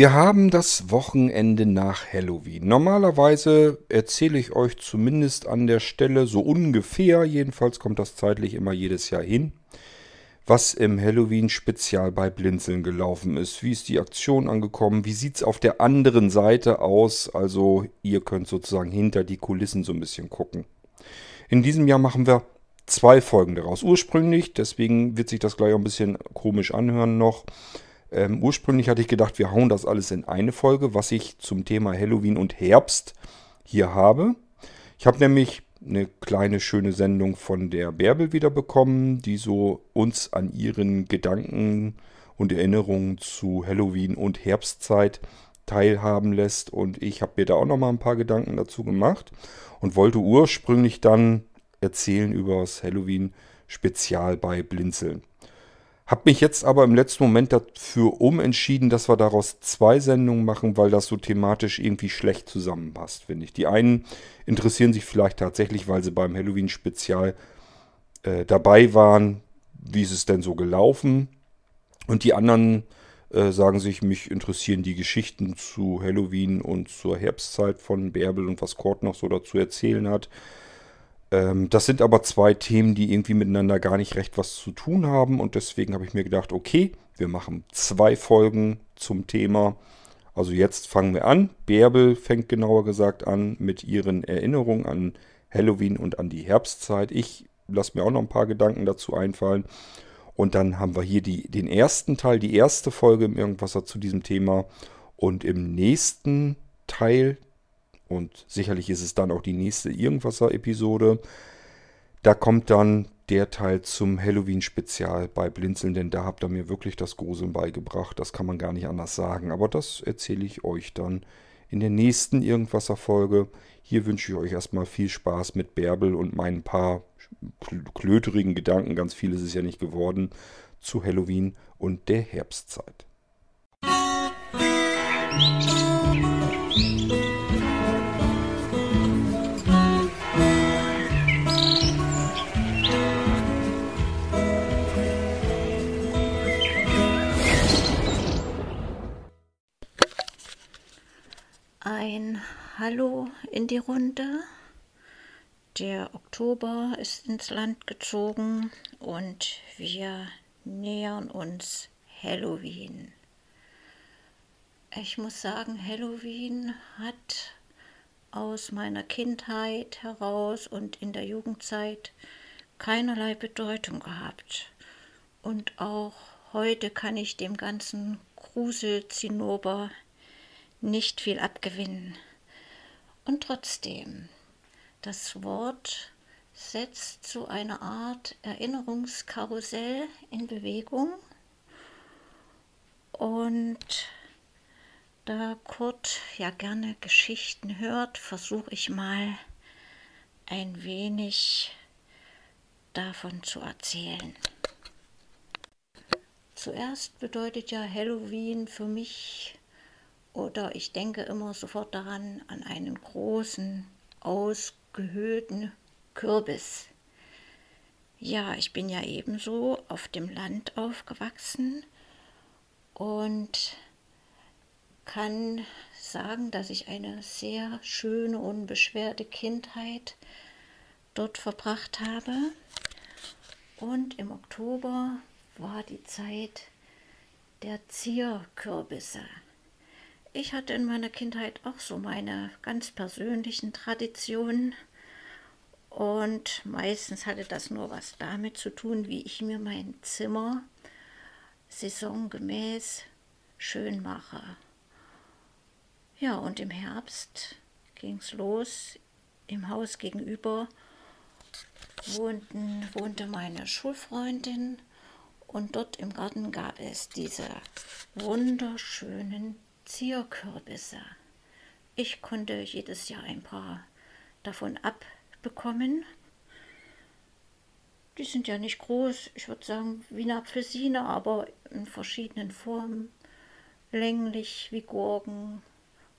Wir haben das Wochenende nach Halloween. Normalerweise erzähle ich euch zumindest an der Stelle so ungefähr, jedenfalls kommt das zeitlich immer jedes Jahr hin, was im Halloween-Spezial bei Blinzeln gelaufen ist. Wie ist die Aktion angekommen? Wie sieht es auf der anderen Seite aus? Also ihr könnt sozusagen hinter die Kulissen so ein bisschen gucken. In diesem Jahr machen wir zwei Folgen daraus. Ursprünglich, deswegen wird sich das gleich auch ein bisschen komisch anhören noch ähm, ursprünglich hatte ich gedacht, wir hauen das alles in eine Folge, was ich zum Thema Halloween und Herbst hier habe. Ich habe nämlich eine kleine schöne Sendung von der Bärbel wieder bekommen, die so uns an ihren Gedanken und Erinnerungen zu Halloween und Herbstzeit teilhaben lässt. Und ich habe mir da auch noch mal ein paar Gedanken dazu gemacht und wollte ursprünglich dann erzählen über das Halloween-Spezial bei Blinzeln. Hab mich jetzt aber im letzten Moment dafür umentschieden, dass wir daraus zwei Sendungen machen, weil das so thematisch irgendwie schlecht zusammenpasst, finde ich. Die einen interessieren sich vielleicht tatsächlich, weil sie beim Halloween-Spezial äh, dabei waren, wie ist es denn so gelaufen. Und die anderen äh, sagen sich, mich interessieren die Geschichten zu Halloween und zur Herbstzeit von Bärbel und was Kurt noch so dazu erzählen hat. Ähm, das sind aber zwei Themen, die irgendwie miteinander gar nicht recht was zu tun haben. Und deswegen habe ich mir gedacht, okay, wir machen zwei Folgen zum Thema. Also jetzt fangen wir an. Bärbel fängt genauer gesagt an mit ihren Erinnerungen an Halloween und an die Herbstzeit. Ich lasse mir auch noch ein paar Gedanken dazu einfallen. Und dann haben wir hier die, den ersten Teil, die erste Folge im Irgendwasser zu diesem Thema. Und im nächsten Teil, und sicherlich ist es dann auch die nächste Irgendwasser-Episode. Da kommt dann der Teil zum Halloween-Spezial bei Blinzeln, denn da habt ihr mir wirklich das Gruseln beigebracht. Das kann man gar nicht anders sagen. Aber das erzähle ich euch dann in der nächsten Irgendwasser-Folge. Hier wünsche ich euch erstmal viel Spaß mit Bärbel und meinen paar klöterigen Gedanken. Ganz viel ist es ja nicht geworden zu Halloween und der Herbstzeit. Musik ein Hallo in die Runde. Der Oktober ist ins Land gezogen und wir nähern uns Halloween. Ich muss sagen, Halloween hat aus meiner Kindheit heraus und in der Jugendzeit keinerlei Bedeutung gehabt. Und auch heute kann ich dem ganzen Gruselzinnober nicht viel abgewinnen. Und trotzdem, das Wort setzt zu einer Art Erinnerungskarussell in Bewegung. Und da Kurt ja gerne Geschichten hört, versuche ich mal ein wenig davon zu erzählen. Zuerst bedeutet ja Halloween für mich oder ich denke immer sofort daran an einen großen, ausgehöhlten Kürbis. Ja, ich bin ja ebenso auf dem Land aufgewachsen und kann sagen, dass ich eine sehr schöne, unbeschwerte Kindheit dort verbracht habe. Und im Oktober war die Zeit der Zierkürbisse. Ich hatte in meiner Kindheit auch so meine ganz persönlichen Traditionen und meistens hatte das nur was damit zu tun, wie ich mir mein Zimmer saisongemäß schön mache. Ja, und im Herbst ging es los. Im Haus gegenüber wohnten, wohnte meine Schulfreundin und dort im Garten gab es diese wunderschönen Zierkürbisse. Ich konnte jedes Jahr ein paar davon abbekommen. Die sind ja nicht groß, ich würde sagen wie eine Apfelsine, aber in verschiedenen Formen. Länglich wie Gurken,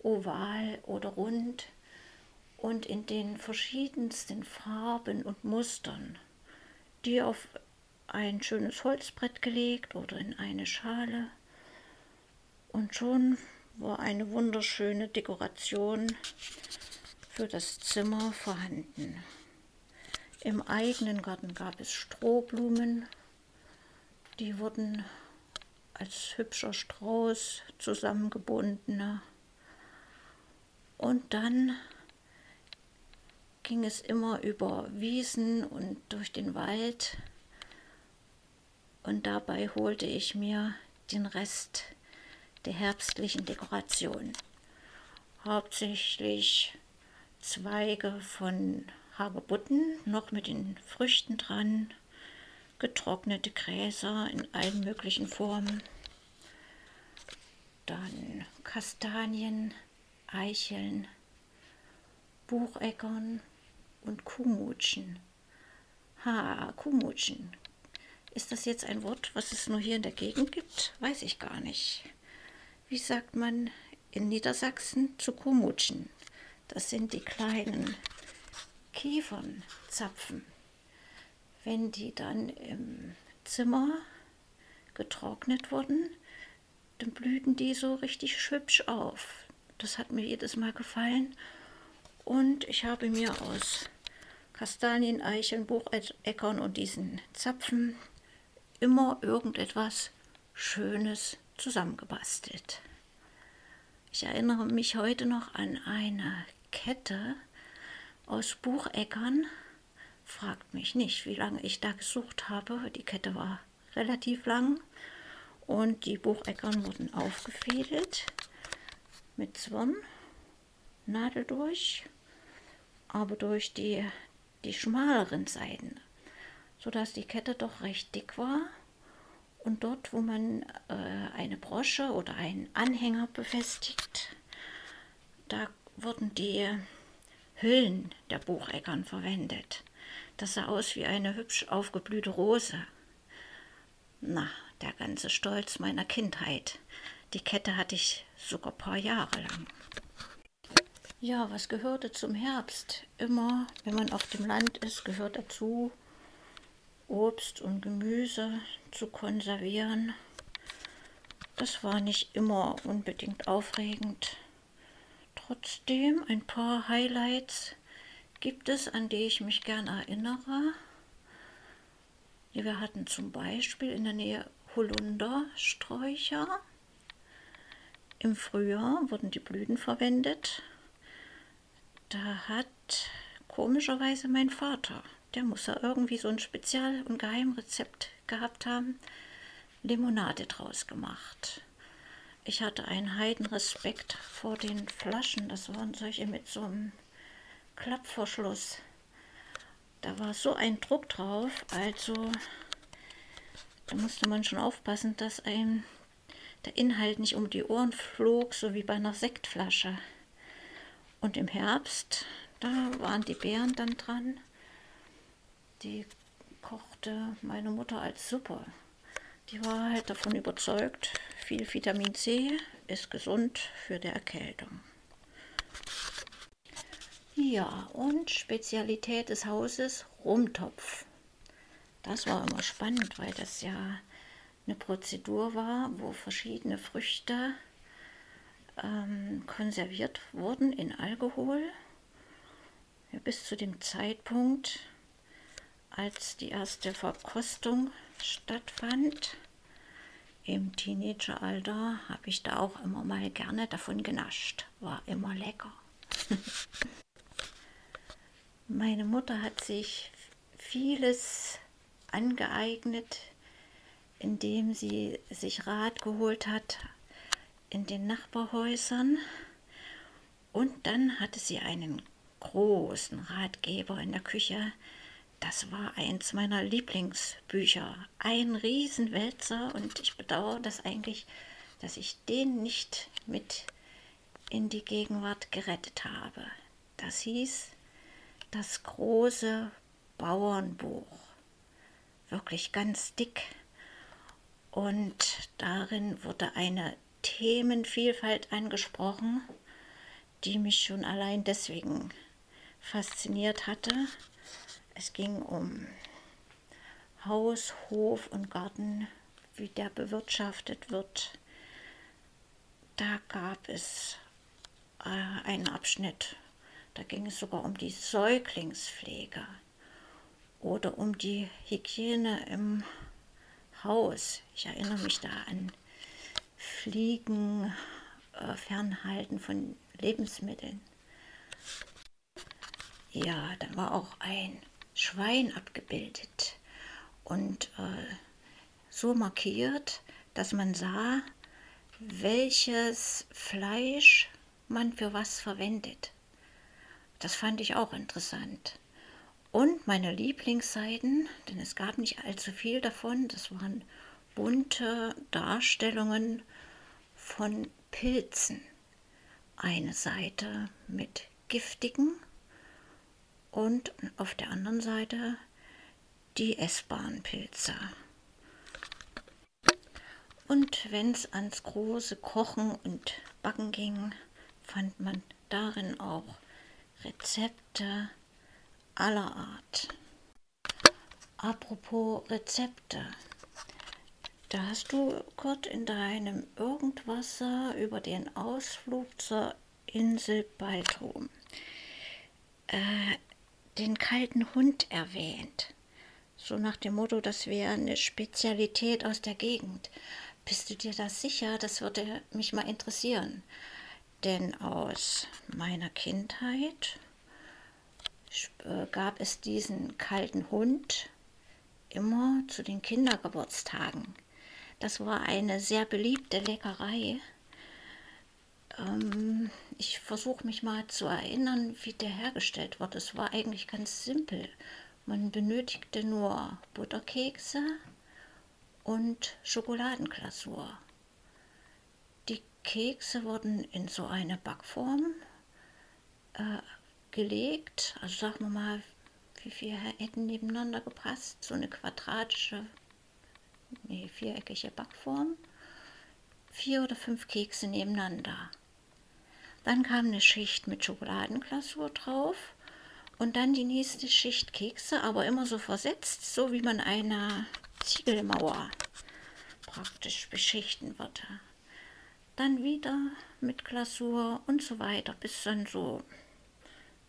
oval oder rund und in den verschiedensten Farben und Mustern, die auf ein schönes Holzbrett gelegt oder in eine Schale. Und schon war eine wunderschöne Dekoration für das Zimmer vorhanden. Im eigenen Garten gab es Strohblumen, die wurden als hübscher Strauß zusammengebunden. Und dann ging es immer über Wiesen und durch den Wald. Und dabei holte ich mir den Rest der herbstlichen Dekoration. Hauptsächlich Zweige von Hagebutten, noch mit den Früchten dran, getrocknete Gräser in allen möglichen Formen, dann Kastanien, Eicheln, Bucheckern und Kuhmutschen. Ha, Kuhmutschen. Ist das jetzt ein Wort, was es nur hier in der Gegend gibt? Weiß ich gar nicht. Wie sagt man in Niedersachsen zu Kuhmutschen? Das sind die kleinen Kiefernzapfen. Wenn die dann im Zimmer getrocknet wurden, dann blühten die so richtig hübsch auf. Das hat mir jedes Mal gefallen. Und ich habe mir aus Kastanien, Eicheln, Bucheckern und diesen Zapfen immer irgendetwas Schönes zusammengebastelt. Ich erinnere mich heute noch an eine Kette aus Bucheckern. Fragt mich nicht, wie lange ich da gesucht habe. Die Kette war relativ lang und die Bucheckern wurden aufgefädelt mit Zwirn, Nadel durch, aber durch die, die schmaleren Seiten, sodass die Kette doch recht dick war. Und dort, wo man äh, eine Brosche oder einen Anhänger befestigt, da wurden die Hüllen der Bucheckern verwendet. Das sah aus wie eine hübsch aufgeblühte Rose. Na, der ganze Stolz meiner Kindheit. Die Kette hatte ich sogar ein paar Jahre lang. Ja, was gehörte zum Herbst? Immer, wenn man auf dem Land ist, gehört dazu, Obst und Gemüse zu konservieren. Das war nicht immer unbedingt aufregend. Trotzdem ein paar Highlights gibt es, an die ich mich gern erinnere. Wir hatten zum Beispiel in der Nähe Holundersträucher. Im Frühjahr wurden die Blüten verwendet. Da hat komischerweise mein Vater, der muss ja irgendwie so ein Spezial- und Geheimrezept gehabt haben, Limonade draus gemacht. Ich hatte einen Heidenrespekt vor den Flaschen. Das waren solche mit so einem Klappverschluss. Da war so ein Druck drauf, also da musste man schon aufpassen, dass einem der Inhalt nicht um die Ohren flog, so wie bei einer Sektflasche. Und im Herbst, da waren die Beeren dann dran. Die kochte meine Mutter als Suppe. Die war halt davon überzeugt, viel Vitamin C ist gesund für die Erkältung. Ja, und Spezialität des Hauses Rumtopf. Das war immer spannend, weil das ja eine Prozedur war, wo verschiedene Früchte ähm, konserviert wurden in Alkohol. Ja, bis zu dem Zeitpunkt, als die erste Verkostung stattfand. Im Teenageralter habe ich da auch immer mal gerne davon genascht. War immer lecker. Meine Mutter hat sich vieles angeeignet, indem sie sich Rat geholt hat in den Nachbarhäusern. Und dann hatte sie einen großen Ratgeber in der Küche, das war eins meiner Lieblingsbücher. Ein Riesenwälzer und ich bedauere das eigentlich, dass ich den nicht mit in die Gegenwart gerettet habe. Das hieß das große Bauernbuch. Wirklich ganz dick. Und darin wurde eine Themenvielfalt angesprochen, die mich schon allein deswegen fasziniert hatte. Es ging um Haus, Hof und Garten, wie der bewirtschaftet wird. da gab es äh, einen Abschnitt, da ging es sogar um die Säuglingspflege oder um die Hygiene im Haus. Ich erinnere mich da an Fliegen, äh, Fernhalten von Lebensmitteln. Ja, da war auch ein Schwein abgebildet und äh, so markiert, dass man sah, welches Fleisch man für was verwendet. Das fand ich auch interessant. Und meine Lieblingsseiten, denn es gab nicht allzu viel davon, das waren bunte Darstellungen von Pilzen. Eine Seite mit giftigen und auf der anderen Seite die essbaren Pilze. Und wenn es ans große Kochen und Backen ging, fand man darin auch Rezepte aller Art. Apropos Rezepte. Da hast du, Kurt, in deinem Irgendwasser über den Ausflug zur Insel Baltrum äh, den kalten Hund erwähnt. So nach dem Motto, das wäre eine Spezialität aus der Gegend. Bist du dir da sicher? Das würde mich mal interessieren. Denn aus meiner Kindheit äh, gab es diesen kalten Hund immer zu den Kindergeburtstagen. Das war eine sehr beliebte Leckerei. Ähm, ich versuche mich mal zu erinnern, wie der hergestellt wird. Es war eigentlich ganz simpel. Man benötigte nur Butterkekse und Schokoladenglasur. Die Kekse wurden in so eine Backform äh, gelegt. Also sagen wir mal, wie viele hätten nebeneinander gepasst? So eine quadratische, nee, viereckige Backform. Vier oder fünf Kekse nebeneinander. Dann kam eine Schicht mit Schokoladenglasur drauf und dann die nächste Schicht Kekse, aber immer so versetzt, so wie man eine Ziegelmauer praktisch beschichten würde. Dann wieder mit Glasur und so weiter, bis dann so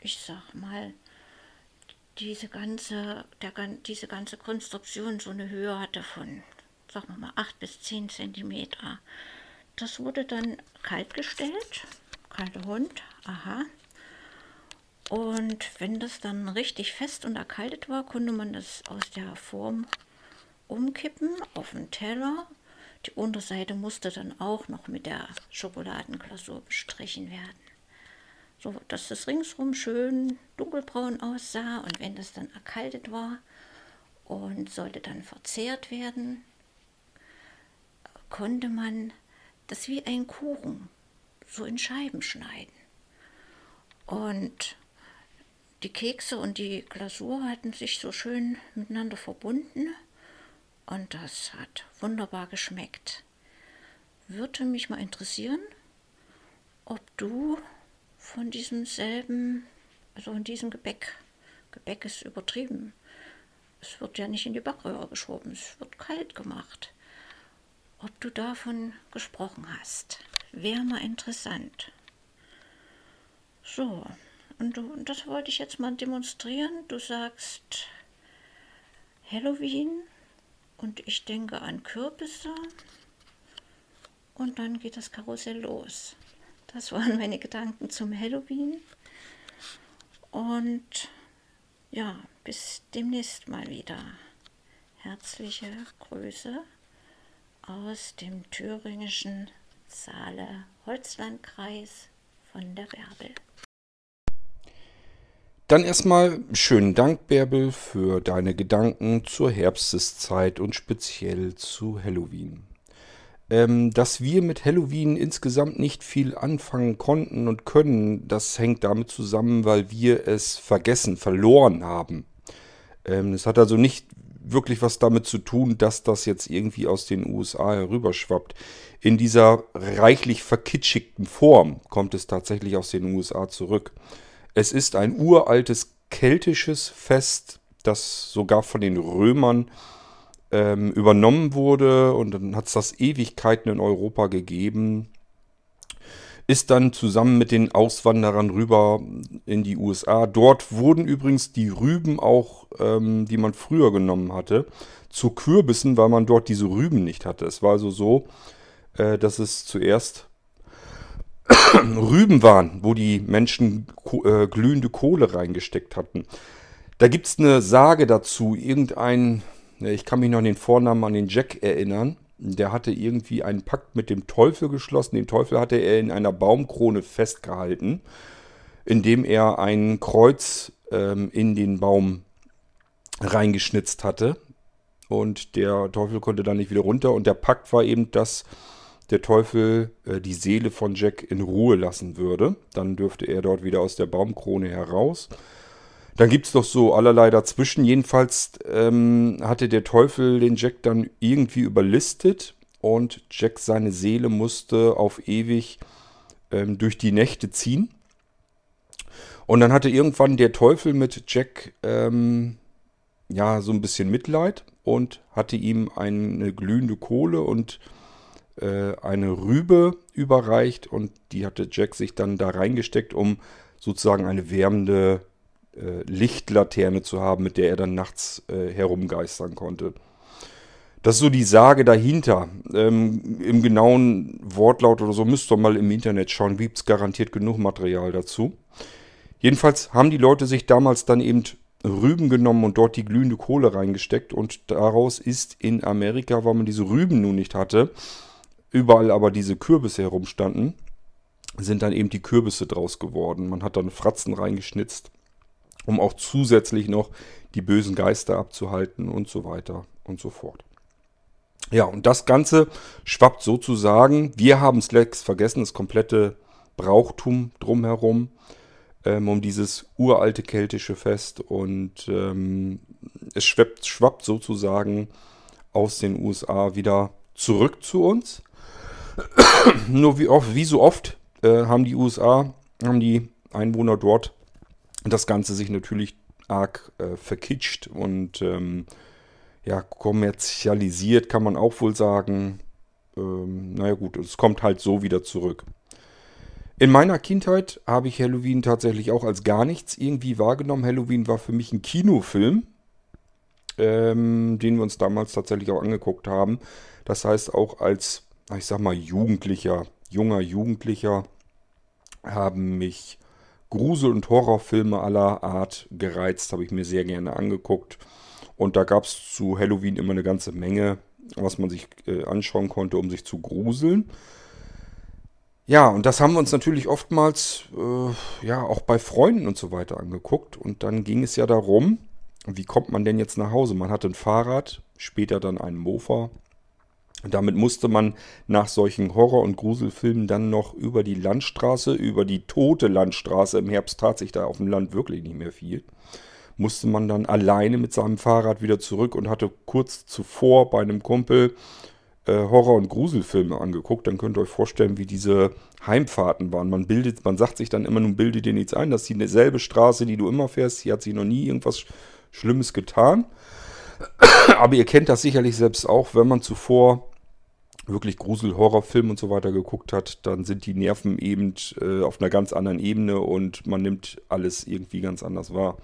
ich sag mal, diese ganze, der, diese ganze Konstruktion so eine Höhe hatte von, sagen wir mal, 8 bis 10 Zentimeter. Das wurde dann kalt gestellt, kalter Hund, aha. Und wenn das dann richtig fest und erkaltet war, konnte man das aus der Form umkippen auf den Teller. Die Unterseite musste dann auch noch mit der Schokoladenglasur bestrichen werden so dass das ringsrum schön dunkelbraun aussah und wenn das dann erkaltet war und sollte dann verzehrt werden, konnte man das wie ein Kuchen so in Scheiben schneiden. Und die Kekse und die Glasur hatten sich so schön miteinander verbunden und das hat wunderbar geschmeckt. Würde mich mal interessieren, ob du von diesem selben, also von diesem Gebäck. Gebäck ist übertrieben. Es wird ja nicht in die Backröhre geschoben, es wird kalt gemacht. Ob du davon gesprochen hast, wäre mal interessant. So, und, du, und das wollte ich jetzt mal demonstrieren. Du sagst Halloween und ich denke an Kürbisse und dann geht das Karussell los. Das waren meine Gedanken zum Halloween. Und ja, bis demnächst mal wieder. Herzliche Grüße aus dem thüringischen Saale-Holzlandkreis von der Bärbel. Dann erstmal schönen Dank, Bärbel, für deine Gedanken zur Herbsteszeit und speziell zu Halloween ähm, dass wir mit Halloween insgesamt nicht viel anfangen konnten und können, das hängt damit zusammen, weil wir es vergessen, verloren haben. Ähm, es hat also nicht wirklich was damit zu tun, dass das jetzt irgendwie aus den USA herüberschwappt. In dieser reichlich verkitschigten Form kommt es tatsächlich aus den USA zurück. Es ist ein uraltes keltisches Fest, das sogar von den Römern ähm, übernommen wurde und dann hat es das Ewigkeiten in Europa gegeben. Ist dann zusammen mit den Auswanderern rüber in die USA. Dort wurden übrigens die Rüben auch, ähm, die man früher genommen hatte, zu Kürbissen, weil man dort diese Rüben nicht hatte. Es war also so, äh, dass es zuerst Rüben waren, wo die Menschen äh, glühende Kohle reingesteckt hatten. Da gibt es eine Sage dazu. Irgendein, ich kann mich noch an den Vornamen an den Jack erinnern. Der hatte irgendwie einen Pakt mit dem Teufel geschlossen. Den Teufel hatte er in einer Baumkrone festgehalten, indem er ein Kreuz ähm, in den Baum reingeschnitzt hatte. Und der Teufel konnte dann nicht wieder runter. Und der Pakt war eben, dass der Teufel äh, die Seele von Jack in Ruhe lassen würde. Dann dürfte er dort wieder aus der Baumkrone heraus. Dann gibt es doch so allerlei dazwischen. Jedenfalls ähm, hatte der Teufel den Jack dann irgendwie überlistet und Jack seine Seele musste auf ewig ähm, durch die Nächte ziehen. Und dann hatte irgendwann der Teufel mit Jack ähm, ja so ein bisschen Mitleid und hatte ihm eine glühende Kohle und äh, eine Rübe überreicht und die hatte Jack sich dann da reingesteckt, um sozusagen eine wärmende äh, Lichtlaterne zu haben, mit der er dann nachts äh, herumgeistern konnte. Das ist so die Sage dahinter. Ähm, Im genauen Wortlaut oder so müsst ihr mal im Internet schauen. Gibt es garantiert genug Material dazu. Jedenfalls haben die Leute sich damals dann eben Rüben genommen und dort die glühende Kohle reingesteckt. Und daraus ist in Amerika, weil man diese Rüben nun nicht hatte, überall aber diese Kürbisse herumstanden, sind dann eben die Kürbisse draus geworden. Man hat dann Fratzen reingeschnitzt um auch zusätzlich noch die bösen Geister abzuhalten und so weiter und so fort. Ja, und das Ganze schwappt sozusagen, wir haben längst vergessen, das komplette Brauchtum drumherum, ähm, um dieses uralte keltische Fest und ähm, es schwappt, schwappt sozusagen aus den USA wieder zurück zu uns. Nur wie, oft, wie so oft äh, haben die USA, haben die Einwohner dort das Ganze sich natürlich arg äh, verkitscht und ähm, ja, kommerzialisiert, kann man auch wohl sagen. Ähm, naja gut, es kommt halt so wieder zurück. In meiner Kindheit habe ich Halloween tatsächlich auch als gar nichts irgendwie wahrgenommen. Halloween war für mich ein Kinofilm, ähm, den wir uns damals tatsächlich auch angeguckt haben. Das heißt, auch als, ich sag mal, Jugendlicher, junger Jugendlicher, haben mich Grusel- und Horrorfilme aller Art gereizt, habe ich mir sehr gerne angeguckt. Und da gab es zu Halloween immer eine ganze Menge, was man sich äh, anschauen konnte, um sich zu gruseln. Ja, und das haben wir uns natürlich oftmals äh, ja auch bei Freunden und so weiter angeguckt. Und dann ging es ja darum, wie kommt man denn jetzt nach Hause? Man hatte ein Fahrrad, später dann einen Mofa, damit musste man nach solchen Horror- und Gruselfilmen dann noch über die Landstraße, über die tote Landstraße, im Herbst tat sich da auf dem Land wirklich nicht mehr viel, musste man dann alleine mit seinem Fahrrad wieder zurück und hatte kurz zuvor bei einem Kumpel äh, Horror- und Gruselfilme angeguckt. Dann könnt ihr euch vorstellen, wie diese Heimfahrten waren. Man bildet, man sagt sich dann immer, nun bilde dir nichts ein, das ist dieselbe Straße, die du immer fährst, hier hat sich noch nie irgendwas Schlimmes getan. Aber ihr kennt das sicherlich selbst auch, wenn man zuvor wirklich Grusel-Horrorfilm und so weiter geguckt hat, dann sind die Nerven eben äh, auf einer ganz anderen Ebene und man nimmt alles irgendwie ganz anders wahr.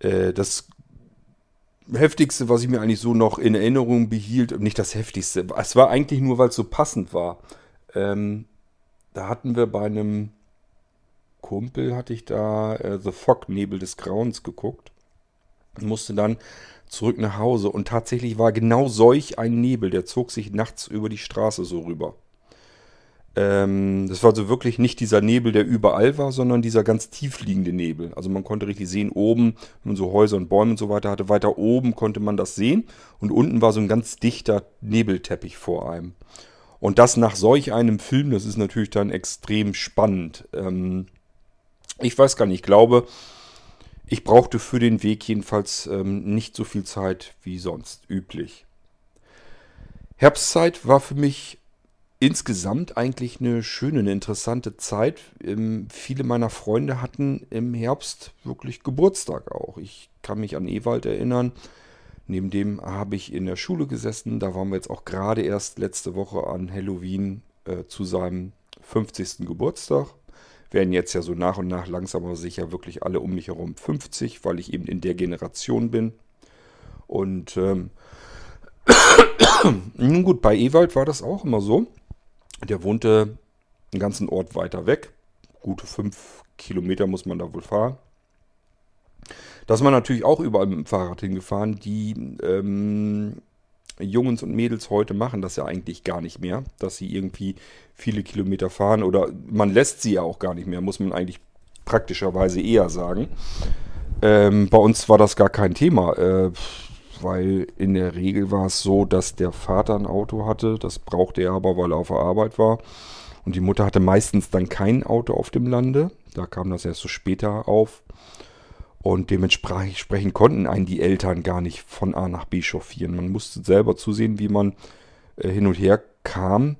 Äh, das heftigste, was ich mir eigentlich so noch in Erinnerung behielt, nicht das heftigste, es war eigentlich nur, weil es so passend war. Ähm, da hatten wir bei einem Kumpel, hatte ich da äh, The Fog, Nebel des Grauens geguckt musste dann zurück nach Hause. Und tatsächlich war genau solch ein Nebel, der zog sich nachts über die Straße so rüber. Ähm, das war also wirklich nicht dieser Nebel, der überall war, sondern dieser ganz tiefliegende Nebel. Also man konnte richtig sehen, oben, wenn man so Häuser und Bäume und so weiter hatte, weiter oben konnte man das sehen. Und unten war so ein ganz dichter Nebelteppich vor einem. Und das nach solch einem Film, das ist natürlich dann extrem spannend. Ähm, ich weiß gar nicht, ich glaube, ich brauchte für den Weg jedenfalls ähm, nicht so viel Zeit wie sonst üblich. Herbstzeit war für mich insgesamt eigentlich eine schöne, eine interessante Zeit. Ähm, viele meiner Freunde hatten im Herbst wirklich Geburtstag auch. Ich kann mich an Ewald erinnern. Neben dem habe ich in der Schule gesessen. Da waren wir jetzt auch gerade erst letzte Woche an Halloween äh, zu seinem 50. Geburtstag. Werden jetzt ja so nach und nach langsam aber sicher wirklich alle um mich herum 50, weil ich eben in der Generation bin. Und ähm, nun gut, bei Ewald war das auch immer so. Der wohnte einen ganzen Ort weiter weg. Gute fünf Kilometer muss man da wohl fahren. Da ist man natürlich auch überall mit dem Fahrrad hingefahren. Die ähm, Jungs und Mädels heute machen das ja eigentlich gar nicht mehr, dass sie irgendwie viele Kilometer fahren oder man lässt sie ja auch gar nicht mehr, muss man eigentlich praktischerweise eher sagen. Ähm, bei uns war das gar kein Thema, äh, weil in der Regel war es so, dass der Vater ein Auto hatte, das brauchte er aber, weil er auf der Arbeit war. Und die Mutter hatte meistens dann kein Auto auf dem Lande. Da kam das erst so später auf. Und dementsprechend konnten einen die Eltern gar nicht von A nach B chauffieren. Man musste selber zusehen, wie man äh, hin und her kam.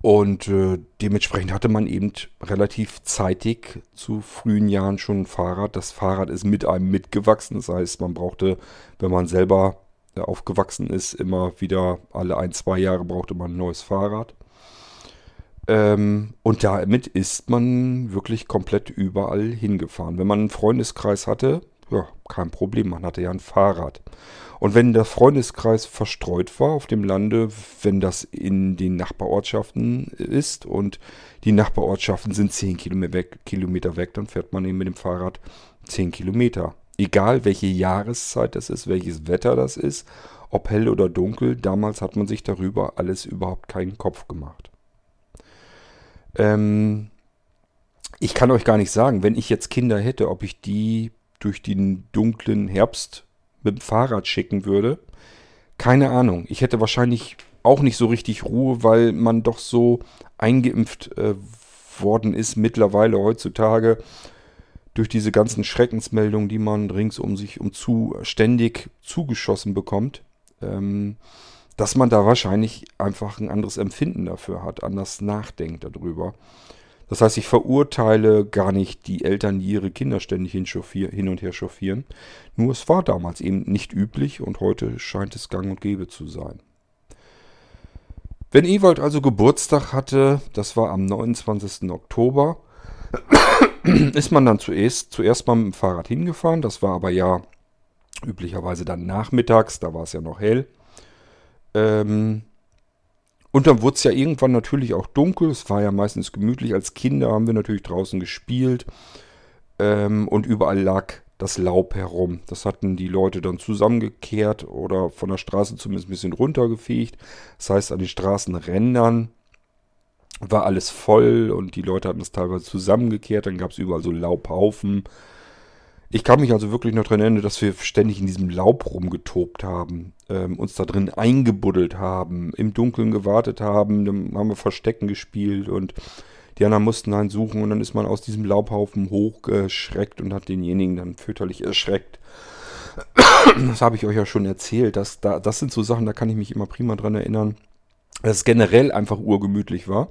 Und äh, dementsprechend hatte man eben relativ zeitig zu frühen Jahren schon ein Fahrrad. Das Fahrrad ist mit einem mitgewachsen. Das heißt, man brauchte, wenn man selber äh, aufgewachsen ist, immer wieder alle ein, zwei Jahre brauchte man ein neues Fahrrad. Ähm, und damit ist man wirklich komplett überall hingefahren. Wenn man einen Freundeskreis hatte, ja, kein Problem, man hatte ja ein Fahrrad. Und wenn der Freundeskreis verstreut war auf dem Lande, wenn das in den Nachbarortschaften ist und die Nachbarortschaften sind 10 Kilometer weg, Kilometer weg, dann fährt man eben mit dem Fahrrad 10 Kilometer. Egal welche Jahreszeit das ist, welches Wetter das ist, ob hell oder dunkel, damals hat man sich darüber alles überhaupt keinen Kopf gemacht. Ähm, ich kann euch gar nicht sagen, wenn ich jetzt Kinder hätte, ob ich die durch den dunklen Herbst mit dem Fahrrad schicken würde. Keine Ahnung. Ich hätte wahrscheinlich auch nicht so richtig Ruhe, weil man doch so eingeimpft äh, worden ist mittlerweile heutzutage durch diese ganzen Schreckensmeldungen, die man rings um sich um zu ständig zugeschossen bekommt. Ähm, dass man da wahrscheinlich einfach ein anderes Empfinden dafür hat, anders nachdenkt darüber. Das heißt, ich verurteile gar nicht die Eltern, die ihre Kinder ständig hin und her chauffieren. Nur es war damals eben nicht üblich und heute scheint es gang und gäbe zu sein. Wenn Ewald also Geburtstag hatte, das war am 29. Oktober, ist man dann zuerst, zuerst mal mit dem Fahrrad hingefahren. Das war aber ja üblicherweise dann nachmittags, da war es ja noch hell. Ähm, und dann wurde es ja irgendwann natürlich auch dunkel. Es war ja meistens gemütlich. Als Kinder haben wir natürlich draußen gespielt. Ähm, und überall lag das Laub herum. Das hatten die Leute dann zusammengekehrt oder von der Straße zumindest ein bisschen runtergefegt. Das heißt, an den Straßenrändern war alles voll und die Leute hatten es teilweise zusammengekehrt. Dann gab es überall so Laubhaufen. Ich kann mich also wirklich noch daran erinnern, dass wir ständig in diesem Laub rumgetobt haben, ähm, uns da drin eingebuddelt haben, im Dunkeln gewartet haben, dann haben wir Verstecken gespielt und die anderen mussten einen suchen und dann ist man aus diesem Laubhaufen hochgeschreckt und hat denjenigen dann fütterlich erschreckt. Das habe ich euch ja schon erzählt. Dass da, das sind so Sachen, da kann ich mich immer prima dran erinnern, dass es generell einfach urgemütlich war.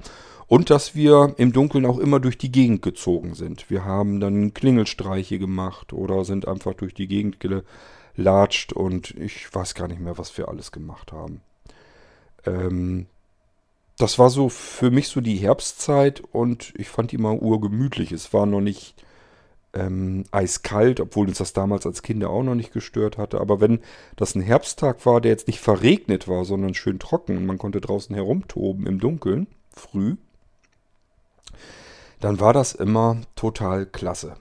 Und dass wir im Dunkeln auch immer durch die Gegend gezogen sind. Wir haben dann Klingelstreiche gemacht oder sind einfach durch die Gegend gelatscht und ich weiß gar nicht mehr, was wir alles gemacht haben. Ähm, das war so für mich so die Herbstzeit und ich fand die immer urgemütlich. Es war noch nicht ähm, eiskalt, obwohl uns das damals als Kinder auch noch nicht gestört hatte. Aber wenn das ein Herbsttag war, der jetzt nicht verregnet war, sondern schön trocken und man konnte draußen herumtoben im Dunkeln, früh, dann war das immer total klasse.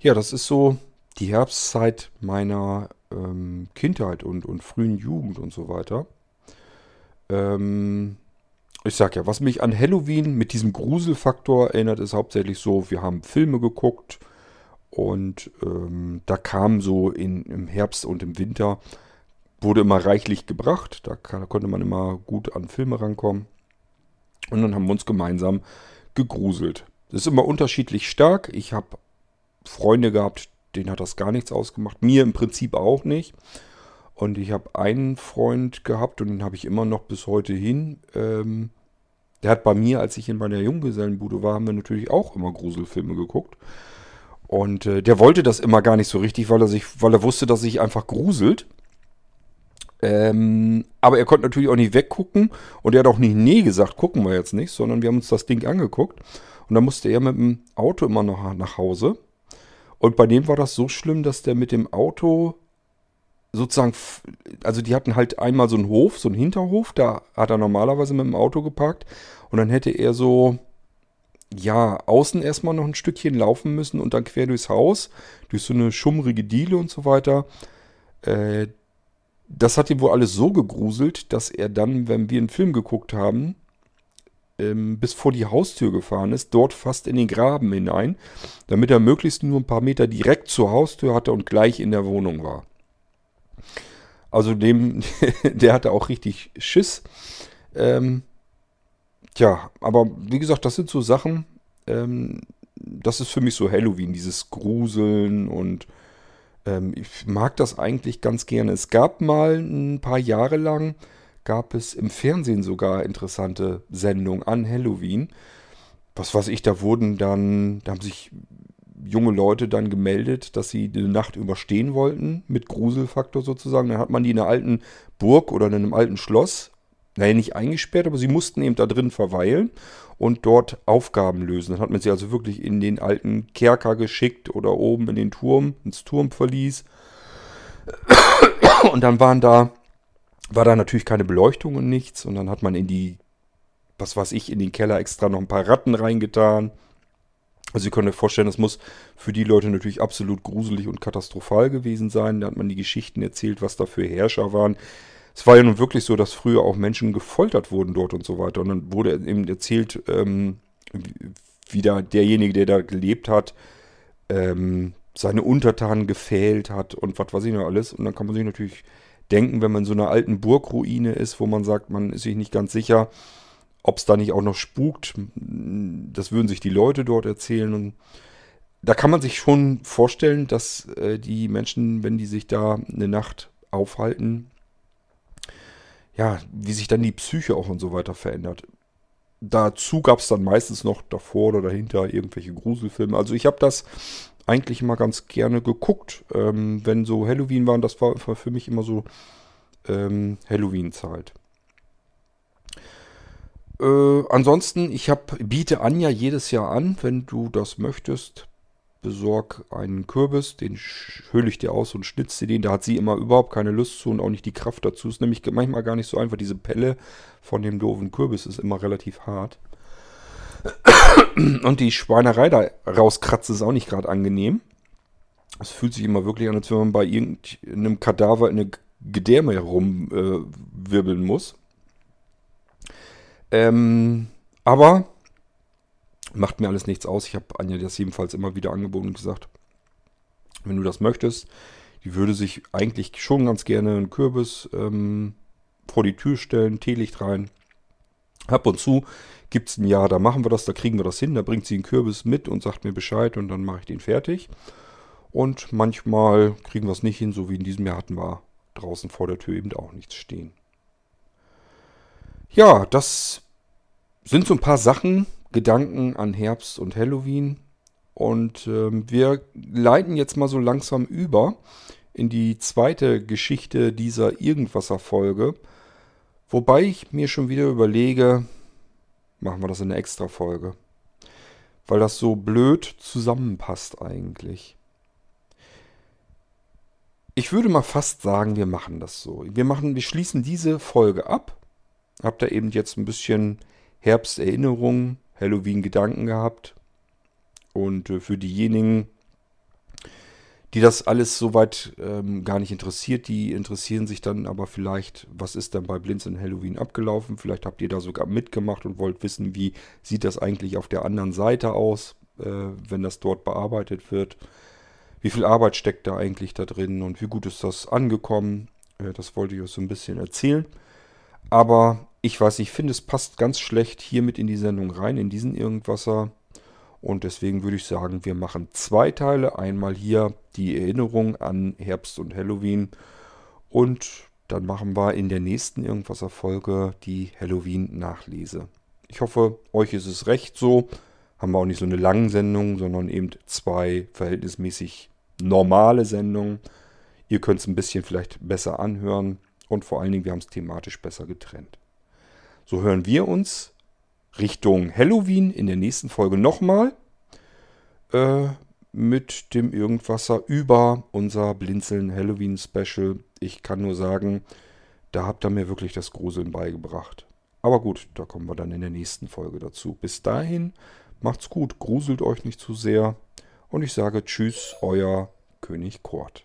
Ja, das ist so die Herbstzeit meiner ähm, Kindheit und, und frühen Jugend und so weiter. Ähm, ich sag ja, was mich an Halloween mit diesem Gruselfaktor erinnert, ist hauptsächlich so, wir haben Filme geguckt und ähm, da kam so in, im Herbst und im Winter, wurde immer reichlich gebracht, da, kann, da konnte man immer gut an Filme rankommen. Und dann haben wir uns gemeinsam gegruselt. Das ist immer unterschiedlich stark. Ich habe Freunde gehabt, denen hat das gar nichts ausgemacht. Mir im Prinzip auch nicht. Und ich habe einen Freund gehabt und den habe ich immer noch bis heute hin. Ähm, der hat bei mir, als ich in meiner Junggesellenbude war, haben wir natürlich auch immer Gruselfilme geguckt. Und äh, der wollte das immer gar nicht so richtig, weil er sich, weil er wusste, dass sich einfach gruselt. Ähm, aber er konnte natürlich auch nicht weggucken und er hat auch nicht nee gesagt, gucken wir jetzt nicht, sondern wir haben uns das Ding angeguckt und dann musste er mit dem Auto immer noch nach Hause. Und bei dem war das so schlimm, dass der mit dem Auto sozusagen, also die hatten halt einmal so einen Hof, so einen Hinterhof, da hat er normalerweise mit dem Auto geparkt und dann hätte er so, ja, außen erstmal noch ein Stückchen laufen müssen und dann quer durchs Haus, durch so eine schummrige Diele und so weiter. Äh, das hat ihm wohl alles so gegruselt, dass er dann, wenn wir einen Film geguckt haben, ähm, bis vor die Haustür gefahren ist, dort fast in den Graben hinein, damit er möglichst nur ein paar Meter direkt zur Haustür hatte und gleich in der Wohnung war. Also dem, der hatte auch richtig Schiss. Ähm, tja, aber wie gesagt, das sind so Sachen, ähm, das ist für mich so Halloween, dieses Gruseln und ähm, ich mag das eigentlich ganz gerne. Es gab mal ein paar Jahre lang, gab es im Fernsehen sogar interessante Sendungen an Halloween. Was weiß ich, da wurden dann, da haben sich junge Leute dann gemeldet, dass sie die Nacht überstehen wollten, mit Gruselfaktor sozusagen. Dann hat man die in einer alten Burg oder in einem alten Schloss, naja, nicht eingesperrt, aber sie mussten eben da drin verweilen und dort Aufgaben lösen. Dann hat man sie also wirklich in den alten Kerker geschickt oder oben in den Turm, ins Turmverlies. Und dann waren da, war da natürlich keine Beleuchtung und nichts. Und dann hat man in die, was weiß ich, in den Keller extra noch ein paar Ratten reingetan. Also ihr könnt euch vorstellen, das muss für die Leute natürlich absolut gruselig und katastrophal gewesen sein. Da hat man die Geschichten erzählt, was da für Herrscher waren. Es war ja nun wirklich so, dass früher auch Menschen gefoltert wurden dort und so weiter. Und dann wurde eben erzählt, ähm, wie da derjenige, der da gelebt hat, ähm, seine Untertanen gefehlt hat und was weiß ich noch alles. Und dann kann man sich natürlich denken, wenn man in so einer alten Burgruine ist, wo man sagt, man ist sich nicht ganz sicher, ob es da nicht auch noch spukt, das würden sich die Leute dort erzählen. Und da kann man sich schon vorstellen, dass äh, die Menschen, wenn die sich da eine Nacht aufhalten, ja, wie sich dann die Psyche auch und so weiter verändert. Dazu gab es dann meistens noch davor oder dahinter irgendwelche Gruselfilme. Also ich habe das eigentlich immer ganz gerne geguckt, ähm, wenn so Halloween waren. Das war für mich immer so ähm, Halloween-Zeit. Äh, ansonsten, ich hab, biete Anja jedes Jahr an, wenn du das möchtest. Besorg einen Kürbis, den höhle ich dir aus und schnitze den. Da hat sie immer überhaupt keine Lust zu und auch nicht die Kraft dazu. Ist nämlich manchmal gar nicht so einfach. Diese Pelle von dem doofen Kürbis ist immer relativ hart. Und die Schweinerei da rauskratzen ist auch nicht gerade angenehm. Es fühlt sich immer wirklich an, als wenn man bei irgendeinem Kadaver in eine Gedärme herumwirbeln äh, muss. Ähm, aber macht mir alles nichts aus. Ich habe Anja das jedenfalls immer wieder angeboten und gesagt, wenn du das möchtest, die würde sich eigentlich schon ganz gerne einen Kürbis ähm, vor die Tür stellen, Teelicht rein. Ab und zu gibt es ein Jahr, da machen wir das, da kriegen wir das hin, da bringt sie einen Kürbis mit und sagt mir Bescheid und dann mache ich den fertig. Und manchmal kriegen wir es nicht hin, so wie in diesem Jahr hatten wir draußen vor der Tür eben auch nichts stehen. Ja, das sind so ein paar Sachen, Gedanken an Herbst und Halloween. Und äh, wir leiten jetzt mal so langsam über in die zweite Geschichte dieser Irgendwasser-Folge. Wobei ich mir schon wieder überlege, machen wir das in einer Extra-Folge. Weil das so blöd zusammenpasst eigentlich. Ich würde mal fast sagen, wir machen das so. Wir machen, wir schließen diese Folge ab Habt ihr eben jetzt ein bisschen Herbsterinnerungen, Halloween-Gedanken gehabt. Und äh, für diejenigen, die das alles soweit ähm, gar nicht interessiert, die interessieren sich dann aber vielleicht, was ist dann bei Blinds in Halloween abgelaufen. Vielleicht habt ihr da sogar mitgemacht und wollt wissen, wie sieht das eigentlich auf der anderen Seite aus, äh, wenn das dort bearbeitet wird. Wie viel Arbeit steckt da eigentlich da drin und wie gut ist das angekommen? Äh, das wollte ich euch so ein bisschen erzählen. Aber ich weiß, ich finde, es passt ganz schlecht hier mit in die Sendung rein, in diesen Irgendwasser. Und deswegen würde ich sagen, wir machen zwei Teile. Einmal hier die Erinnerung an Herbst und Halloween. Und dann machen wir in der nächsten Irgendwasser-Folge die Halloween-Nachlese. Ich hoffe, euch ist es recht so. Haben wir auch nicht so eine lange Sendung, sondern eben zwei verhältnismäßig normale Sendungen. Ihr könnt es ein bisschen vielleicht besser anhören. und vor allen Dingen, wir haben es thematisch besser getrennt. So hören wir uns Richtung Halloween in der nächsten Folge nochmal äh, mit dem Irgendwasser über unser Blinzeln Halloween Special. Ich kann nur sagen, da habt ihr mir wirklich das Gruseln beigebracht. Aber gut, da kommen wir dann in der nächsten Folge dazu. Bis dahin, macht's gut, gruselt euch nicht zu sehr. Und ich sage Tschüss, euer König Kort.